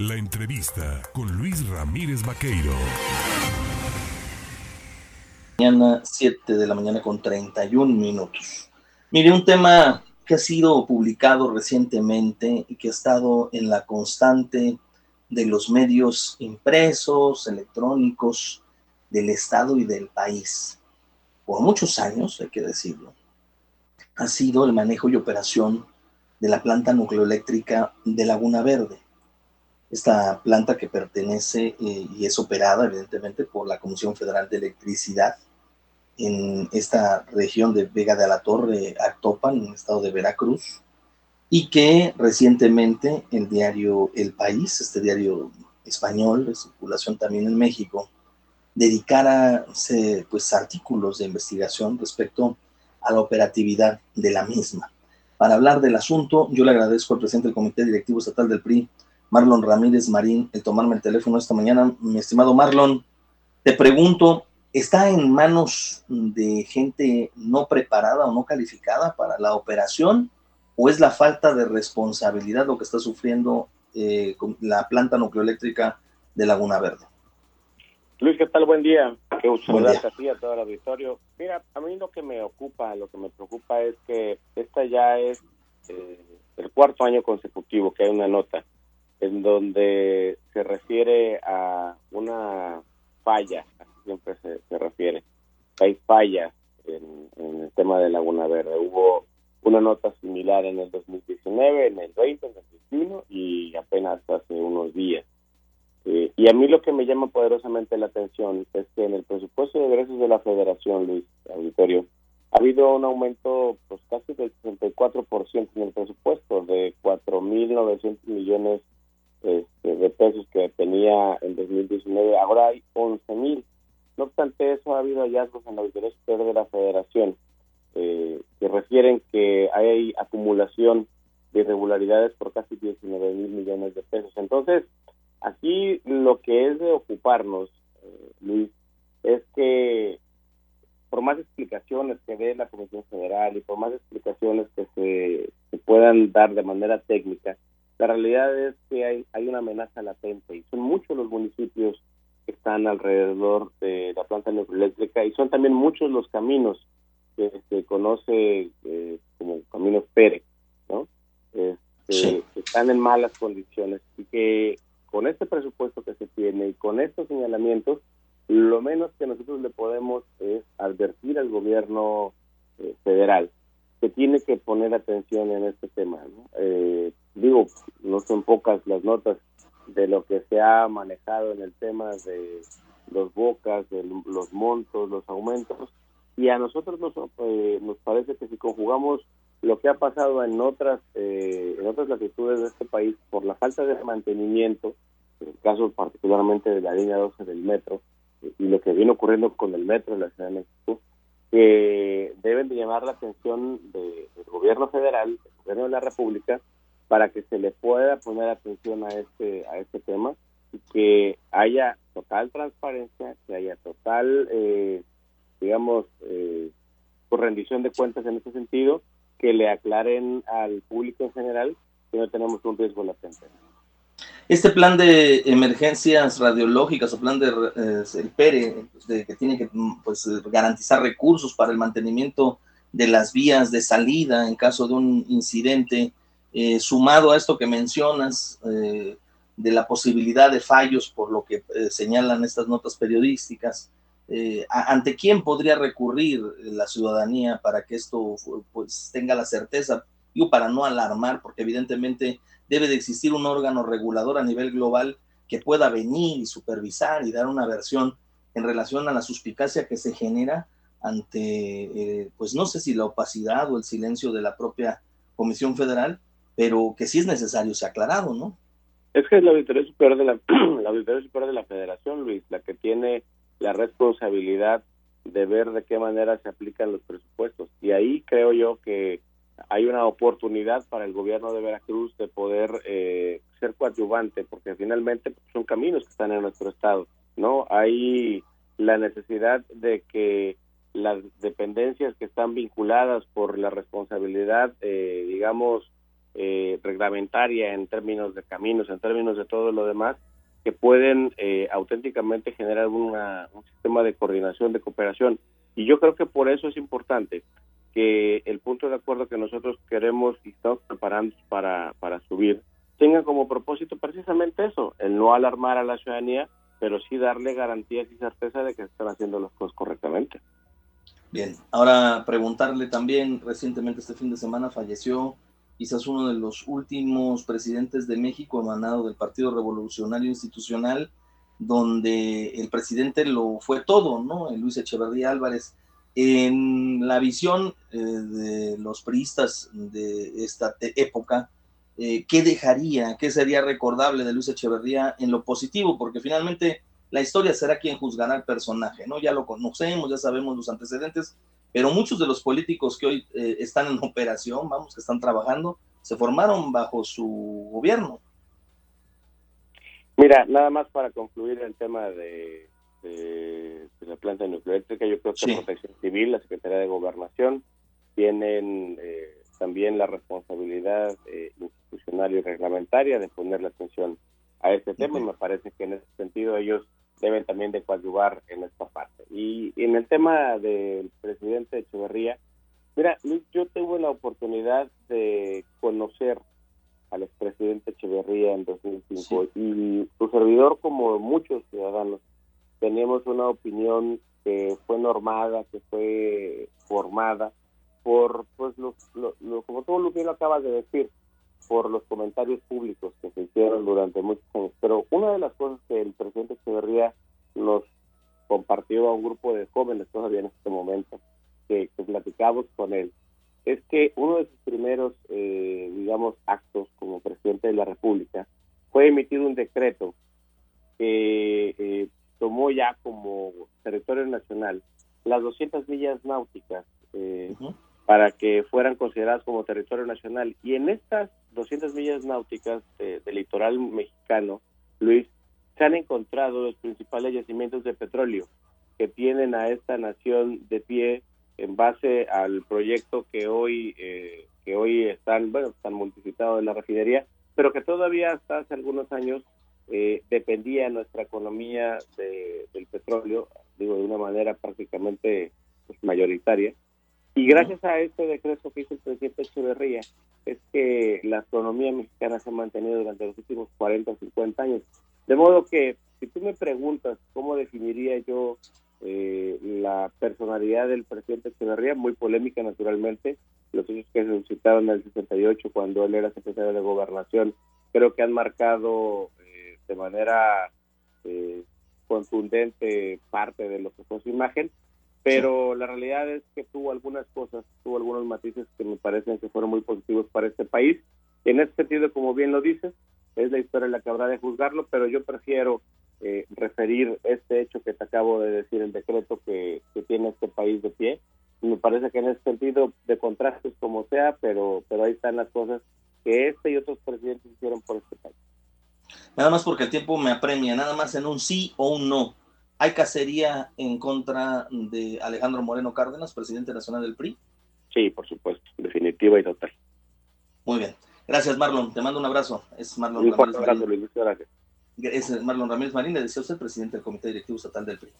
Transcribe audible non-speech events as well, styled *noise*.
La entrevista con Luis Ramírez Vaqueiro. Mañana 7 de la mañana con 31 minutos. Mire, un tema que ha sido publicado recientemente y que ha estado en la constante de los medios impresos, electrónicos del Estado y del país, por muchos años, hay que decirlo, ha sido el manejo y operación de la planta nucleoeléctrica de Laguna Verde. Esta planta que pertenece eh, y es operada evidentemente por la Comisión Federal de Electricidad en esta región de Vega de la Torre, Actopan, en el estado de Veracruz, y que recientemente el diario El País, este diario español de circulación también en México, dedicara pues, artículos de investigación respecto a la operatividad de la misma. Para hablar del asunto, yo le agradezco al presidente del Comité Directivo Estatal del PRI, Marlon Ramírez Marín, el tomarme el teléfono esta mañana. Mi estimado Marlon, te pregunto, ¿está en manos de gente no preparada o no calificada para la operación? ¿O es la falta de responsabilidad lo que está sufriendo eh, la planta nucleoeléctrica de Laguna Verde? Luis, ¿qué tal? Buen día. Qué gusto a ti, a todo el auditorio. Mira, a mí lo que me ocupa, lo que me preocupa es que esta ya es eh, el cuarto año consecutivo que hay una nota en donde se refiere a una falla, así siempre se, refiere. Hay fallas en, en, el tema de Laguna Verde. Hubo una nota similar en el 2019, en el 20, en el 21 y apenas hace unos días. Eh, y a mí lo que me llama poderosamente la atención es que en el presupuesto de ingresos de la Federación, Luis Auditorio, ha habido un aumento pues casi del 64% en el presupuesto, de 4.900 millones este, de pesos que tenía en 2019, ahora hay 11.000. No obstante eso, ha habido hallazgos en la Auditoría Superior de la Federación eh, que refieren que hay acumulación de irregularidades por casi 19 mil millones de pesos. Entonces, Aquí lo que es de ocuparnos, eh, Luis, es que por más explicaciones que dé la Comisión Federal y por más explicaciones que se, puedan dar de manera técnica, la realidad es que hay, hay una amenaza latente y son muchos los municipios que están alrededor de la planta nucleoeléctrica y son también muchos los caminos que se conoce eh, como caminos Pérez, ¿no? Este, que están en malas condiciones y que con este presupuesto que se tiene y con estos señalamientos, lo menos que nosotros le podemos es advertir al gobierno eh, federal que tiene que poner atención en este tema. Eh, digo, no son pocas las notas de lo que se ha manejado en el tema de los bocas, de los montos, los aumentos, y a nosotros nos, eh, nos parece que si conjugamos lo que ha pasado en otras eh, en otras latitudes de este país por la falta de mantenimiento, en el caso particularmente de la línea 12 del metro y lo que viene ocurriendo con el metro en la Ciudad de México, que deben de llamar la atención del gobierno federal, del gobierno de la República, para que se le pueda poner atención a este a este tema y que haya total transparencia, que haya total, eh, digamos, eh, rendición de cuentas en ese sentido que le aclaren al público en general que no tenemos un riesgo latente. Este plan de emergencias radiológicas o plan de eh, el PERE, que tiene que pues, garantizar recursos para el mantenimiento de las vías de salida en caso de un incidente, eh, sumado a esto que mencionas eh, de la posibilidad de fallos por lo que señalan estas notas periodísticas, eh, ante quién podría recurrir la ciudadanía para que esto pues tenga la certeza, y para no alarmar, porque evidentemente debe de existir un órgano regulador a nivel global que pueda venir y supervisar y dar una versión en relación a la suspicacia que se genera ante, eh, pues no sé si la opacidad o el silencio de la propia Comisión Federal, pero que sí es necesario se aclarado, ¿no? Es que es la Auditoría Superior de la, *clears throat* la Auditoría Superior de la Federación, Luis, la que tiene la responsabilidad de ver de qué manera se aplican los presupuestos. Y ahí creo yo que hay una oportunidad para el gobierno de Veracruz de poder eh, ser coadyuvante, porque finalmente son caminos que están en nuestro estado, ¿no? Hay la necesidad de que las dependencias que están vinculadas por la responsabilidad, eh, digamos, eh, reglamentaria en términos de caminos, en términos de todo lo demás, que pueden eh, auténticamente generar una, un sistema de coordinación, de cooperación. Y yo creo que por eso es importante que el punto de acuerdo que nosotros queremos y estamos preparando para, subir tenga como propósito precisamente eso, el no alarmar a la ciudadanía, pero sí darle garantías y certeza de que están haciendo las cosas correctamente. Bien, ahora preguntarle también, recientemente este fin de semana falleció quizás uno de los últimos presidentes de México emanado del Partido Revolucionario Institucional, donde el presidente lo fue todo, ¿no? Luis Echeverría Álvarez. En la visión eh, de los priistas de esta época, eh, ¿qué dejaría, qué sería recordable de Luis Echeverría en lo positivo? Porque finalmente la historia será quien juzgará al personaje, ¿no? Ya lo conocemos, ya sabemos los antecedentes, pero muchos de los políticos que hoy eh, están en *laughs* operación, vamos, que están trabajando, se formaron bajo su gobierno. Mira, nada más para concluir el tema de, la planta nuclear yo creo que la Protección Civil, la Secretaría de Gobernación, tienen eh, también la responsabilidad eh, institucional y reglamentaria de ponerle atención a este tema y me parece que en ese sentido ellos deben también de coadyuvar en esta parte. Y en el tema del presidente Echeverría, mira, yo tuve la oportunidad de conocer al expresidente Echeverría en 2005 y su servidor, como muchos ciudadanos, teníamos una opinión que fue normada, que fue formada por, pues, lo, como todo lo lo acabas de decir, por los comentarios públicos que se hicieron durante muchos años. Pero una de las cosas que el presidente Echeverría nos compartió a un grupo de jóvenes todavía en este momento, que, platicamos con él, es que uno de sus primeros, eh, digamos, actos como presidente de la República fue emitir un decreto que eh, tomó ya como territorio nacional las 200 millas náuticas eh, para que fueran consideradas como territorio nacional. Y en estas 200 millas náuticas del litoral mexicano, Luis, se han encontrado los principales yacimientos de petróleo que tienen a esta nación de pie en base al proyecto que hoy eh, que hoy están bueno están multiplicados en la refinería pero que todavía hasta hace algunos años eh, dependía nuestra economía del petróleo digo de una manera prácticamente pues, mayoritaria y gracias a este decreto que hizo el presidente Echeverría, es que la economía mexicana se ha mantenido durante los últimos 40 o 50 años. De modo que, si tú me preguntas cómo definiría yo eh, la personalidad del presidente Echeverría, muy polémica naturalmente, los hechos que se suscitaron en el 68 cuando él era secretario de Gobernación, creo que han marcado eh, de manera eh, contundente parte de lo que fue su imagen, pero la realidad es que tuvo algunas cosas, tuvo algunos matices que me parecen que fueron muy positivos para este país. En ese sentido, como bien lo dices, es la historia la que habrá de juzgarlo, pero yo prefiero eh, referir este hecho que te acabo de decir, el decreto que, tiene este país de pie. Y me parece que en ese sentido, de contrastes como sea, pero, pero ahí están las cosas que este y otros presidentes hicieron por este país. Nada más porque el tiempo me apremia, nada más en un sí o un no. ¿Hay cacería en contra de Alejandro Moreno Cárdenas, presidente nacional del PRI? Sí, por supuesto, definitiva y total. Muy bien. Gracias, Marlon. Te mando un abrazo. Es Marlon Ramírez Marín. Es Marlon Ramírez Marín, le decía usted, presidente del Comité Directivo Estatal del PRI.